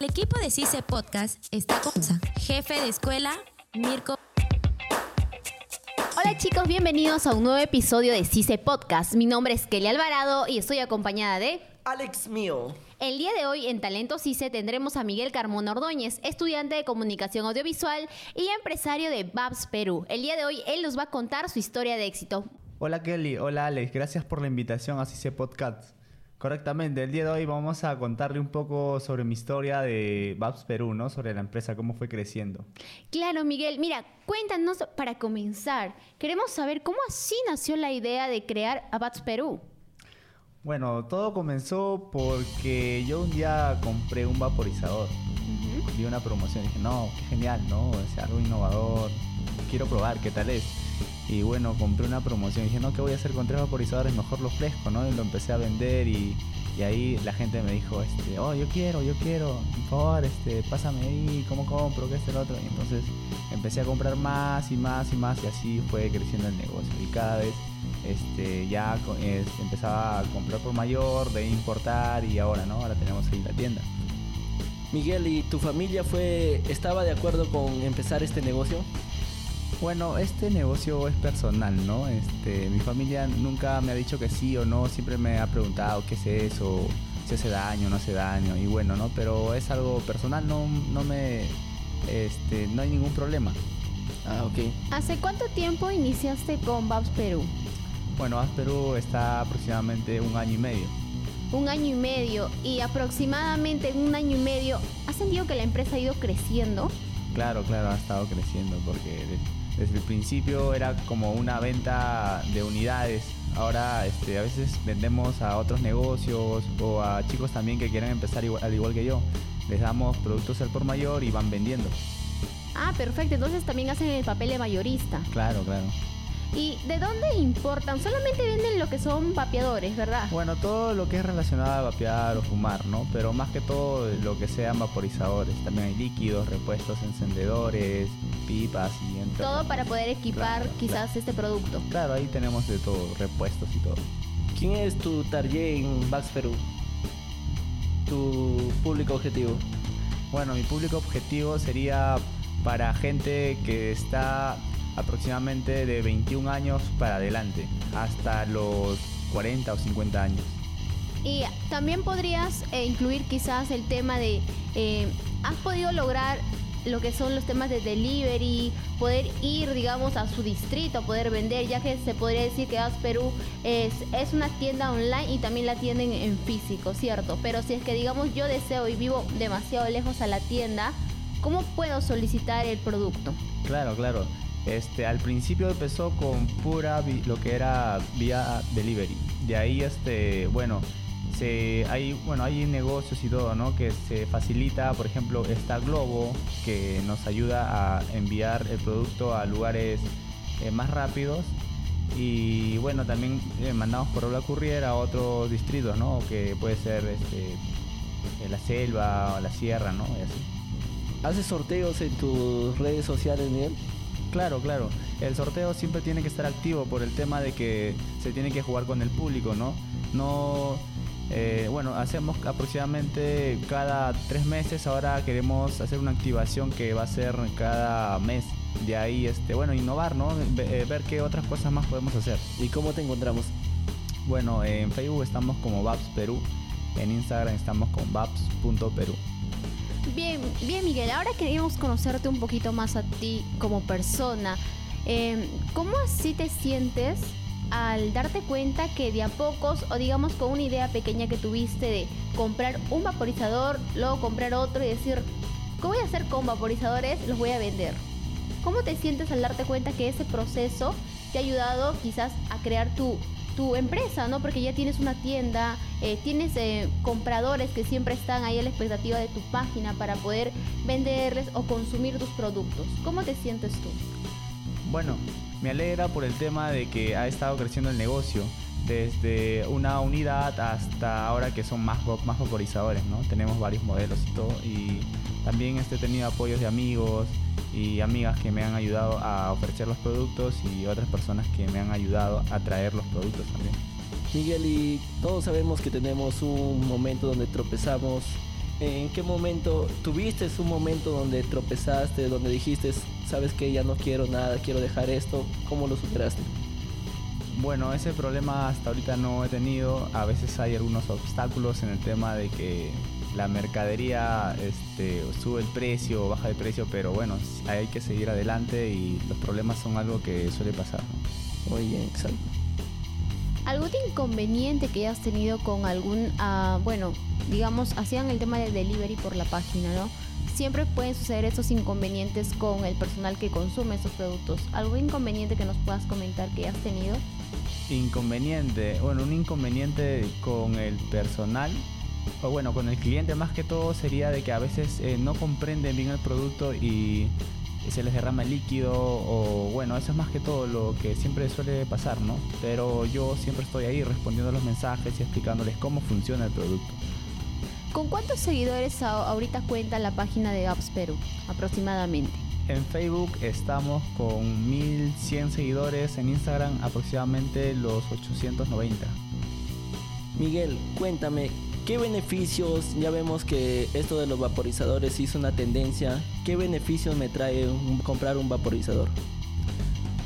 El equipo de CICE Podcast está con jefe de escuela, Mirko. Hola chicos, bienvenidos a un nuevo episodio de CICE Podcast. Mi nombre es Kelly Alvarado y estoy acompañada de... Alex Mío. El día de hoy en Talento CICE tendremos a Miguel Carmona Ordóñez, estudiante de comunicación audiovisual y empresario de Babs Perú. El día de hoy él nos va a contar su historia de éxito. Hola Kelly, hola Alex, gracias por la invitación a CICE Podcast. Correctamente, el día de hoy vamos a contarle un poco sobre mi historia de Babs Perú, ¿no? Sobre la empresa, cómo fue creciendo. Claro, Miguel. Mira, cuéntanos para comenzar. Queremos saber cómo así nació la idea de crear a Babs Perú. Bueno, todo comenzó porque yo un día compré un vaporizador. Vi una promoción y dije, no, qué genial, ¿no? Es algo innovador. Quiero probar qué tal es. Y bueno, compré una promoción y dije, no, ¿qué voy a hacer con tres vaporizadores? Mejor lo fresco, ¿no? Y lo empecé a vender y, ahí la gente me dijo, este, oh, yo quiero, yo quiero, por favor, este, pásame ahí, ¿cómo compro? ¿Qué es el otro? Y entonces empecé a comprar más y más y más y así fue creciendo el negocio. Y cada vez este, ya empezaba a comprar por mayor, de importar y ahora, ¿no? Ahora tenemos ahí la tienda. Miguel, ¿y tu familia fue, estaba de acuerdo con empezar este negocio? Bueno, este negocio es personal, ¿no? Este, mi familia nunca me ha dicho que sí o no, siempre me ha preguntado qué es eso, si hace daño, no hace daño, y bueno, ¿no? Pero es algo personal, no, no me, este, no hay ningún problema. Ah, ok. ¿Hace cuánto tiempo iniciaste con Babs Perú? Bueno, Babs Perú está aproximadamente un año y medio. Un año y medio, y aproximadamente en un año y medio, ¿has sentido que la empresa ha ido creciendo? Claro, claro, ha estado creciendo porque desde el principio era como una venta de unidades. Ahora este, a veces vendemos a otros negocios o a chicos también que quieren empezar al igual que yo. Les damos productos al por mayor y van vendiendo. Ah, perfecto. Entonces también hacen el papel de mayorista. Claro, claro. ¿Y de dónde importan? Solamente venden lo que son vapeadores, ¿verdad? Bueno, todo lo que es relacionado a vapear o fumar, ¿no? Pero más que todo lo que sean vaporizadores. También hay líquidos, repuestos, encendedores, pipas y entre Todo para poder equipar quizás este producto. Claro, ahí tenemos de todo, repuestos y todo. ¿Quién es tu target en Vax Perú? Tu público objetivo. Bueno, mi público objetivo sería para gente que está aproximadamente de 21 años para adelante, hasta los 40 o 50 años. Y también podrías eh, incluir quizás el tema de, eh, ¿has podido lograr lo que son los temas de delivery, poder ir, digamos, a su distrito, poder vender, ya que se podría decir que As Perú es, es una tienda online y también la tienen en físico, ¿cierto? Pero si es que, digamos, yo deseo y vivo demasiado lejos a la tienda, ¿cómo puedo solicitar el producto? Claro, claro. Este, al principio empezó con pura lo que era vía delivery. De ahí, este, bueno, hay, bueno, hay negocios y todo, ¿no? Que se facilita, por ejemplo, está Globo, que nos ayuda a enviar el producto a lugares eh, más rápidos. Y bueno, también eh, mandamos por la courier a otros distritos, ¿no? Que puede ser este, la selva o la sierra, ¿no? ¿Haces sorteos en tus redes sociales, Miguel? Claro, claro. El sorteo siempre tiene que estar activo por el tema de que se tiene que jugar con el público, ¿no? No, eh, bueno, hacemos aproximadamente cada tres meses. Ahora queremos hacer una activación que va a ser cada mes. De ahí, este, bueno, innovar, ¿no? Eh, ver qué otras cosas más podemos hacer. ¿Y cómo te encontramos? Bueno, en Facebook estamos como Babs Perú. En Instagram estamos con babs.perú. Bien, bien Miguel, ahora queríamos conocerte un poquito más a ti como persona. Em, ¿Cómo así te sientes al darte cuenta que de a pocos, o digamos con una idea pequeña que tuviste de comprar un vaporizador, luego comprar otro y decir, ¿qué voy a hacer con vaporizadores? Los voy a vender. ¿Cómo te sientes al darte cuenta que ese proceso te ha ayudado quizás a crear tu tu empresa, ¿no? Porque ya tienes una tienda, eh, tienes eh, compradores que siempre están ahí a la expectativa de tu página para poder venderles o consumir tus productos. ¿Cómo te sientes tú? Bueno, me alegra por el tema de que ha estado creciendo el negocio desde una unidad hasta ahora que son más, más ¿no? Tenemos varios modelos y todo y también este, he tenido apoyos de amigos, y amigas que me han ayudado a ofrecer los productos y otras personas que me han ayudado a traer los productos también. Miguel, y todos sabemos que tenemos un momento donde tropezamos ¿En qué momento tuviste un momento donde tropezaste, donde dijiste, sabes que ya no quiero nada, quiero dejar esto? ¿Cómo lo superaste? Bueno, ese problema hasta ahorita no he tenido. A veces hay algunos obstáculos en el tema de que la mercadería este, sube el precio, baja de precio, pero bueno, hay que seguir adelante y los problemas son algo que suele pasar. Muy bien, exacto. ¿Algún inconveniente que hayas tenido con algún, uh, bueno, digamos, hacían el tema del delivery por la página, ¿no? Siempre pueden suceder esos inconvenientes con el personal que consume esos productos. ¿Algún inconveniente que nos puedas comentar que hayas tenido? Inconveniente, bueno, un inconveniente con el personal o bueno, con el cliente más que todo sería de que a veces eh, no comprenden bien el producto y se les derrama el líquido o bueno, eso es más que todo lo que siempre suele pasar, ¿no? Pero yo siempre estoy ahí respondiendo los mensajes y explicándoles cómo funciona el producto. ¿Con cuántos seguidores ahorita cuenta la página de Apps Perú aproximadamente? En Facebook estamos con 1100 seguidores, en Instagram aproximadamente los 890. Miguel, cuéntame, ¿Qué beneficios, ya vemos que esto de los vaporizadores hizo una tendencia, qué beneficios me trae comprar un vaporizador?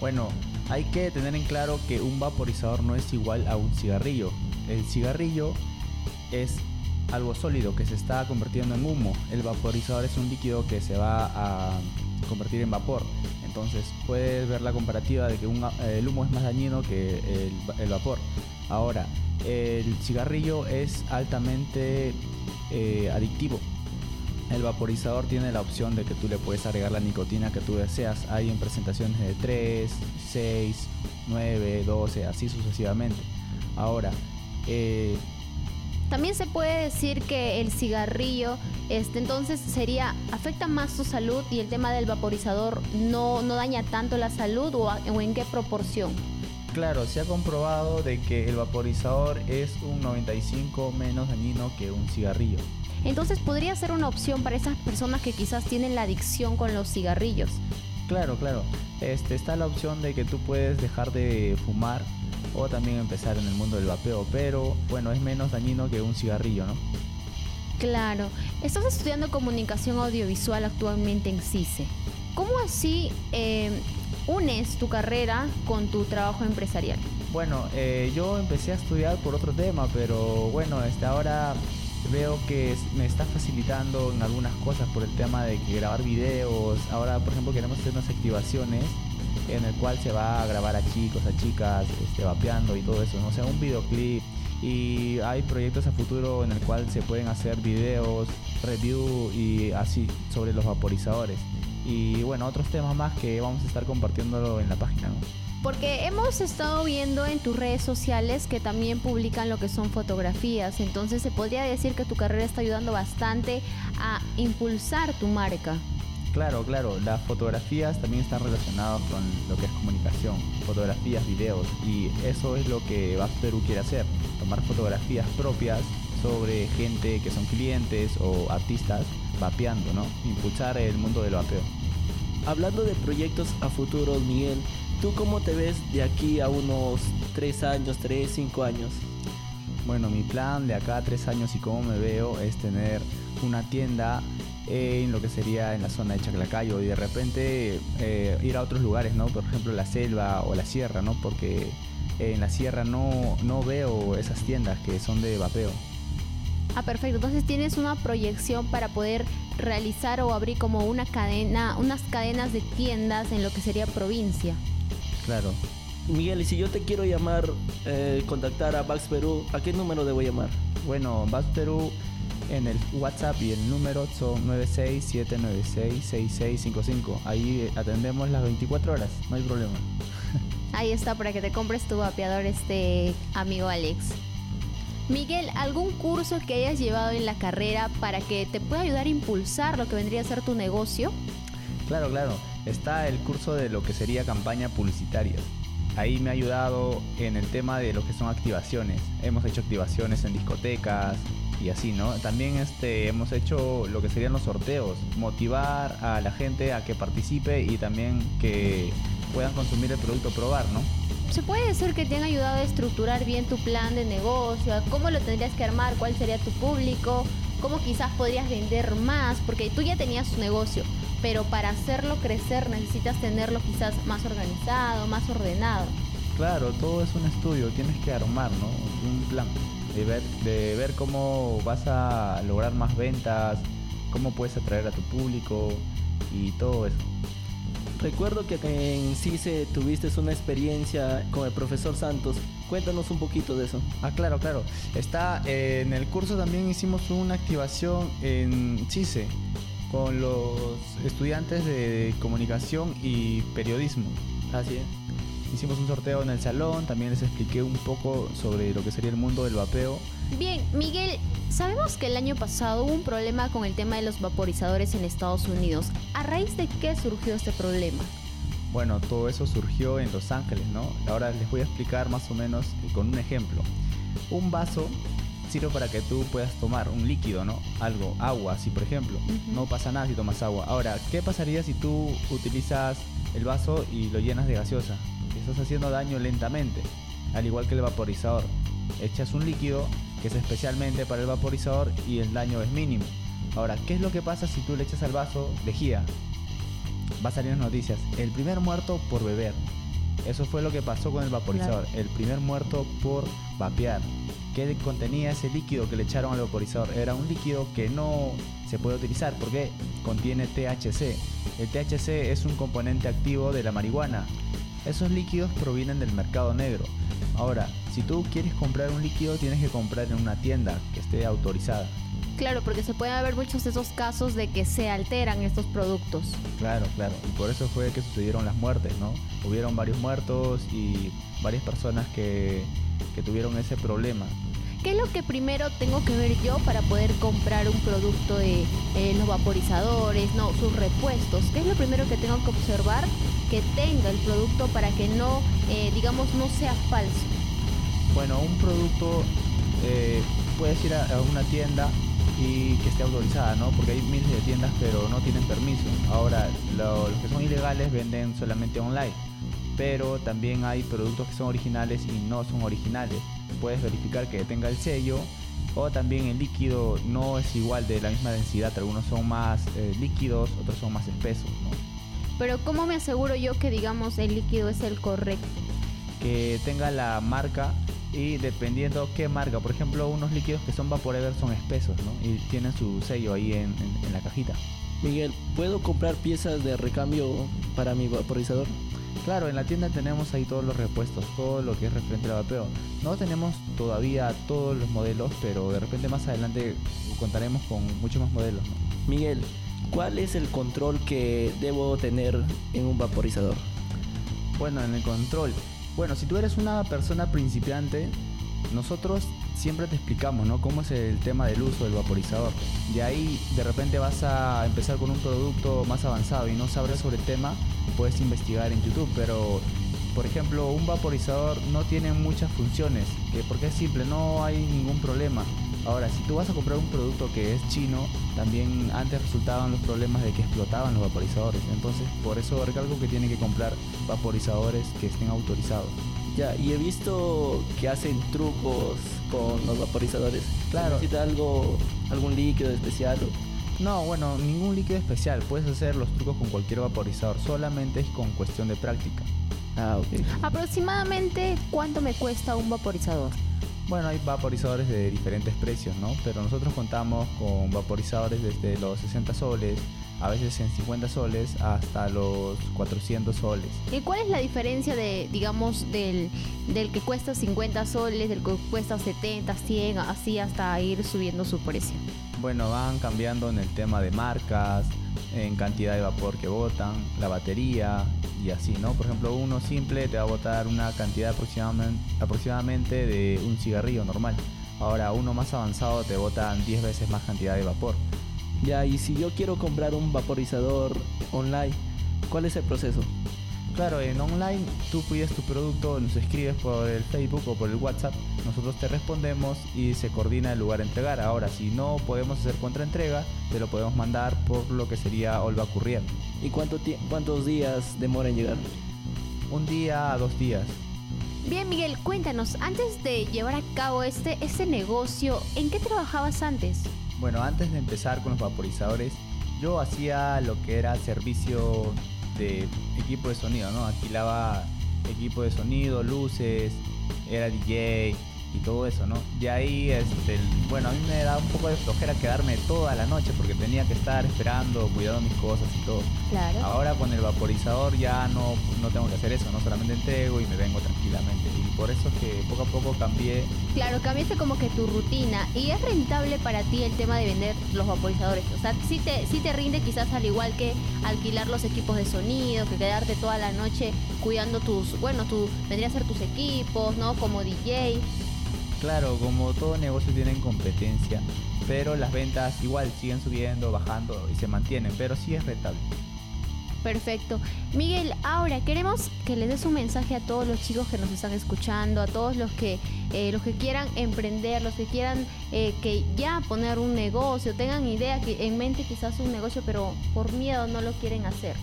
Bueno, hay que tener en claro que un vaporizador no es igual a un cigarrillo. El cigarrillo es algo sólido que se está convirtiendo en humo. El vaporizador es un líquido que se va a convertir en vapor. Entonces puedes ver la comparativa de que el humo es más dañino que el, vapor. Ahora, el cigarrillo es altamente eh, adictivo. El vaporizador tiene la opción de que tú le puedes agregar la nicotina que tú deseas. Hay en presentaciones de 3, 6, 9, 12, así sucesivamente. Ahora, eh, también se puede decir que el cigarrillo, este, entonces sería, afecta más su salud y el tema del vaporizador no, no daña tanto la salud o en qué proporción. Claro, se ha comprobado de que el vaporizador es un 95 menos dañino que un cigarrillo. Entonces podría ser una opción para esas personas que quizás tienen la adicción con los cigarrillos. Claro, claro. Este, está la opción de que tú puedes dejar de fumar o también empezar en el mundo del vapeo, pero bueno, es menos dañino que un cigarrillo, ¿no? Claro. Estás estudiando comunicación audiovisual actualmente en CICE. ¿Cómo así eh, unes tu carrera con tu trabajo empresarial? Bueno, eh, yo empecé a estudiar por otro tema, pero bueno, este, ahora veo que me está facilitando en algunas cosas por el tema de grabar videos. Ahora, por ejemplo, queremos hacer unas activaciones en el cual se va a grabar a chicos, a chicas, este, vapeando y todo eso, ¿no? o sea, un videoclip. Y hay proyectos a futuro en el cual se pueden hacer videos, review y así sobre los vaporizadores y bueno, otros temas más que vamos a estar compartiéndolo en la página. Porque hemos estado viendo en tus redes sociales que también publican lo que son fotografías, entonces se podría decir que tu carrera está ayudando bastante a impulsar tu marca. Claro, claro, las fotografías también están relacionadas con lo que es comunicación, fotografías, videos, y eso es lo que Vas Perú quiere hacer, tomar fotografías propias sobre gente que son clientes o artistas vapeando, ¿no? Impulsar el mundo del vapeo. Hablando de proyectos a futuro, Miguel, ¿tú cómo te ves de aquí a unos 3 años, 3, 5 años? Bueno, mi plan de acá a 3 años y cómo me veo es tener una tienda en lo que sería en la zona de Chaclacayo y de repente eh, ir a otros lugares, ¿no? Por ejemplo, la selva o la sierra, ¿no? Porque en la sierra no, no veo esas tiendas que son de vapeo. Ah, perfecto. Entonces tienes una proyección para poder realizar o abrir como una cadena, unas cadenas de tiendas en lo que sería provincia. Claro. Miguel, y si yo te quiero llamar, eh, contactar a Bax Perú, ¿a qué número debo llamar? Bueno, Bax Perú en el WhatsApp y el número son 967966655. Ahí atendemos las 24 horas, no hay problema. Ahí está para que te compres tu vapeador este amigo Alex. Miguel, ¿algún curso que hayas llevado en la carrera para que te pueda ayudar a impulsar lo que vendría a ser tu negocio? Claro, claro. Está el curso de lo que sería campaña publicitaria. Ahí me ha ayudado en el tema de lo que son activaciones. Hemos hecho activaciones en discotecas y así, ¿no? También este, hemos hecho lo que serían los sorteos, motivar a la gente a que participe y también que puedan consumir el producto, probar, ¿no? ¿Se puede decir que te han ayudado a estructurar bien tu plan de negocio? ¿Cómo lo tendrías que armar? ¿Cuál sería tu público? cómo quizás podrías vender más, porque tú ya tenías tu negocio, pero para hacerlo crecer necesitas tenerlo quizás más organizado, más ordenado. Claro, todo es un estudio, tienes que armar, ¿no? Un plan de ver, de ver cómo vas a lograr más ventas, cómo puedes atraer a tu público y todo eso. Recuerdo que en CICE tuviste una experiencia con el profesor Santos. Cuéntanos un poquito de eso. Ah, claro, claro. Está eh, en el curso también hicimos una activación en CICE con los estudiantes de comunicación y periodismo. Así es. Hicimos un sorteo en el salón, también les expliqué un poco sobre lo que sería el mundo del vapeo. Bien, Miguel, Sabemos que el año pasado hubo un problema con el tema de los vaporizadores en Estados Unidos. ¿A raíz de qué surgió este problema? Bueno, todo eso surgió en Los Ángeles, ¿no? Ahora les voy a explicar más o menos con un ejemplo. Un vaso sirve para que tú puedas tomar un líquido, ¿no? Algo, agua, así por ejemplo. No pasa nada si tomas agua. Ahora, ¿qué pasaría si tú utilizas el vaso y lo llenas de gaseosa? Estás haciendo daño lentamente, al igual que el vaporizador. Echas un líquido que es especialmente para el vaporizador y el daño es mínimo. Ahora, ¿qué es lo que pasa si tú le echas al vaso lejía? Va a salir en noticias. El primer muerto por beber. Eso fue lo que pasó con el vaporizador. El primer muerto por vapear. ¿Qué contenía ese líquido que le echaron al vaporizador? Era un líquido que no se puede utilizar porque contiene THC. El THC es un componente activo de la marihuana. Esos líquidos provienen del mercado negro. Ahora, si tú quieres comprar un líquido, tienes que comprar en una tienda que esté autorizada. Claro, porque se pueden haber muchos de esos casos de que se alteran estos productos. Claro, claro. Y por eso fue que sucedieron las muertes, ¿no? Hubieron varios muertos y varias personas que, que tuvieron ese problema. ¿Qué es lo que primero tengo que ver yo para poder comprar un producto de eh, los vaporizadores, no, sus repuestos? ¿Qué es lo primero que tengo que observar que tenga el producto para que no, eh, digamos, no sea falso? Bueno, un producto eh, puedes ir a, una tienda y que esté autorizada, ¿no? Porque hay miles de tiendas pero no tienen permiso. Ahora, los que son ilegales venden solamente online, pero también hay productos que son originales y no son originales. Puedes verificar que tenga el sello o también el líquido no es igual de la misma densidad, algunos son más eh, líquidos, otros son más espesos, ¿no? Pero ¿cómo me aseguro yo que digamos el líquido es el correcto? Que tenga la marca y dependiendo qué marca, por ejemplo, unos líquidos que son Vaporever son espesos, ¿no? Y tienen su sello ahí en, la cajita. Miguel, ¿puedo comprar piezas de recambio para mi vaporizador? Claro, en la tienda tenemos ahí todos los repuestos, todo lo que es referente al vapeo. No tenemos todavía todos los modelos, pero de repente más adelante contaremos con muchos más modelos. Miguel, ¿cuál es el control que debo tener en un vaporizador? Bueno, en el control, bueno, si tú eres una persona principiante, nosotros siempre te explicamos, ¿no? Cómo es el tema del uso del vaporizador. De ahí, de repente vas a empezar con un producto más avanzado y no sabrás sobre el tema, puedes investigar en YouTube, pero por ejemplo, un vaporizador no tiene muchas funciones, que porque es simple, no hay ningún problema. Ahora, si tú vas a comprar un producto que es chino, también antes resultaban los problemas de que explotaban los vaporizadores. Entonces, por eso recalco que tiene que comprar vaporizadores que estén autorizados. Ya, y he visto que hacen trucos con los vaporizadores. Claro. ¿Necesita algo, algún líquido especial? No, bueno, ningún líquido especial. Puedes hacer los trucos con cualquier vaporizador. Solamente es con cuestión de práctica. Ah, ok. Aproximadamente, ¿cuánto me cuesta un vaporizador? Bueno, hay vaporizadores de diferentes precios, ¿no? Pero nosotros contamos con vaporizadores desde los 60 soles, a veces en 50 soles, hasta los 400 soles. ¿Y cuál es la diferencia de, digamos, del, del que cuesta 50 soles, del que cuesta 70, 100, así hasta ir subiendo su precio? Bueno, van cambiando en el tema de marcas, en cantidad de vapor que botan, la batería y así, ¿no? Por ejemplo, uno simple te va a botar una cantidad aproximadamente, aproximadamente de un cigarrillo normal. Ahora, uno más avanzado te botan 10 veces más cantidad de vapor. Ya, y si yo quiero comprar un vaporizador online, ¿cuál es el proceso? Claro, en online tú pides tu producto, nos escribes por el Facebook o por el WhatsApp, nosotros te respondemos y se coordina el lugar de entregar. Ahora, si no podemos hacer contraentrega, te lo podemos mandar por lo que sería Olva Courier. ¿Y cuánto cuántos días demora en llegar? Un día a dos días. Bien, Miguel, cuéntanos, antes de llevar a cabo este, este negocio, ¿en qué trabajabas antes? Bueno, antes de empezar con los vaporizadores, yo hacía lo que era servicio de equipo de sonido, ¿no? Alquilaba equipo de sonido, luces, era DJ, y todo eso, ¿no? De ahí, este, bueno, a mí me da un poco de flojera quedarme toda la noche porque tenía que estar esperando, cuidando mis cosas y todo. Claro. Ahora con el vaporizador ya no, no tengo que hacer eso, no solamente entrego y me vengo tranquilamente. Y por eso es que poco a poco cambié. Claro, cambiaste como que tu rutina. ¿Y es rentable para ti el tema de vender los vaporizadores? O sea, sí te, sí te rinde quizás al igual que alquilar los equipos de sonido, que quedarte toda la noche cuidando tus, bueno, tu, vendría a ser tus equipos, ¿no? Como DJ. Claro, como todo negocio tiene competencia, pero las ventas igual siguen subiendo, bajando y se mantienen, pero sí es rentable. Perfecto. Miguel, ahora queremos que le des un mensaje a todos los chicos que nos están escuchando, a todos los que eh, los que quieran emprender, los que quieran eh, que ya poner un negocio, tengan idea que en mente quizás un negocio, pero por miedo no lo quieren hacer.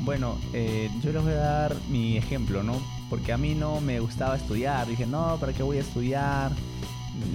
Bueno, eh, yo les voy a dar mi ejemplo, ¿no? Porque a mí no me gustaba estudiar. Dije, no, ¿para qué voy a estudiar?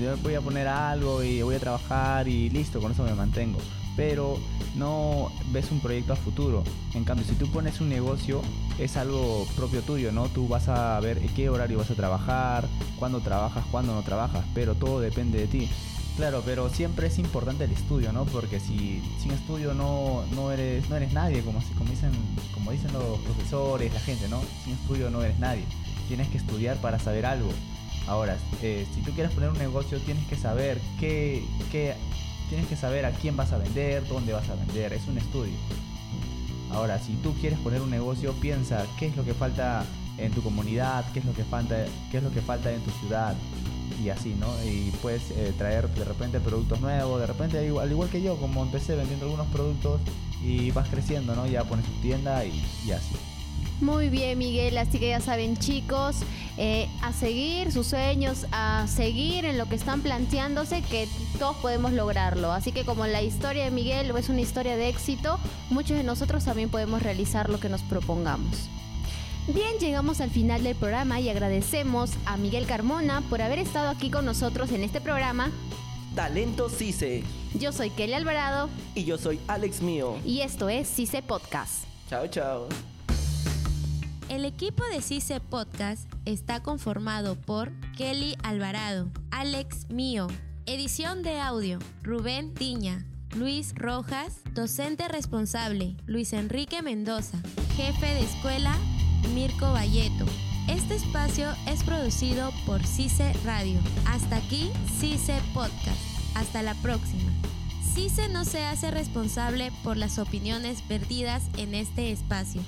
Yo voy a poner algo y voy a trabajar y listo, con eso me mantengo. Pero no ves un proyecto a futuro. En cambio, si tú pones un negocio, es algo propio tuyo, ¿no? Tú vas a ver qué horario vas a trabajar, cuándo trabajas, cuándo no trabajas, pero todo depende de ti. Claro, pero siempre es importante el estudio, ¿no? Porque si sin estudio no, no eres no eres nadie, como, como dicen como dicen los profesores, la gente, ¿no? Sin estudio no eres nadie. Tienes que estudiar para saber algo. Ahora, eh, si tú quieres poner un negocio, tienes que saber qué, qué, tienes que saber a quién vas a vender, dónde vas a vender. Es un estudio. Ahora, si tú quieres poner un negocio, piensa qué es lo que falta en tu comunidad, qué es lo que falta, qué es lo que falta en tu ciudad, y así, ¿no? Y puedes eh, traer de repente productos nuevos, de repente al igual que yo, como empecé vendiendo algunos productos y vas creciendo, ¿no? Ya pones tu tienda y, así. Muy bien, Miguel. Así que ya saben, chicos, eh, a seguir sus sueños, a seguir en lo que están planteándose, que todos podemos lograrlo. Así que como la historia de Miguel es una historia de éxito, muchos de nosotros también podemos realizar lo que nos propongamos. Bien, llegamos al final del programa y agradecemos a Miguel Carmona por haber estado aquí con nosotros en este programa. Talento CICE. Yo soy Kelly Alvarado. Y yo soy Alex Mío. Y esto es CICE Podcast. Chao, chao. El equipo de CICE Podcast está conformado por Kelly Alvarado, Alex Mío, edición de audio, Rubén Tiña, Luis Rojas, docente responsable, Luis Enrique Mendoza, jefe de escuela, Mirko Valleto. Este espacio es producido por CICE Radio. Hasta aquí, CICE Podcast. Hasta la próxima. CICE no se hace responsable por las opiniones vertidas en este espacio.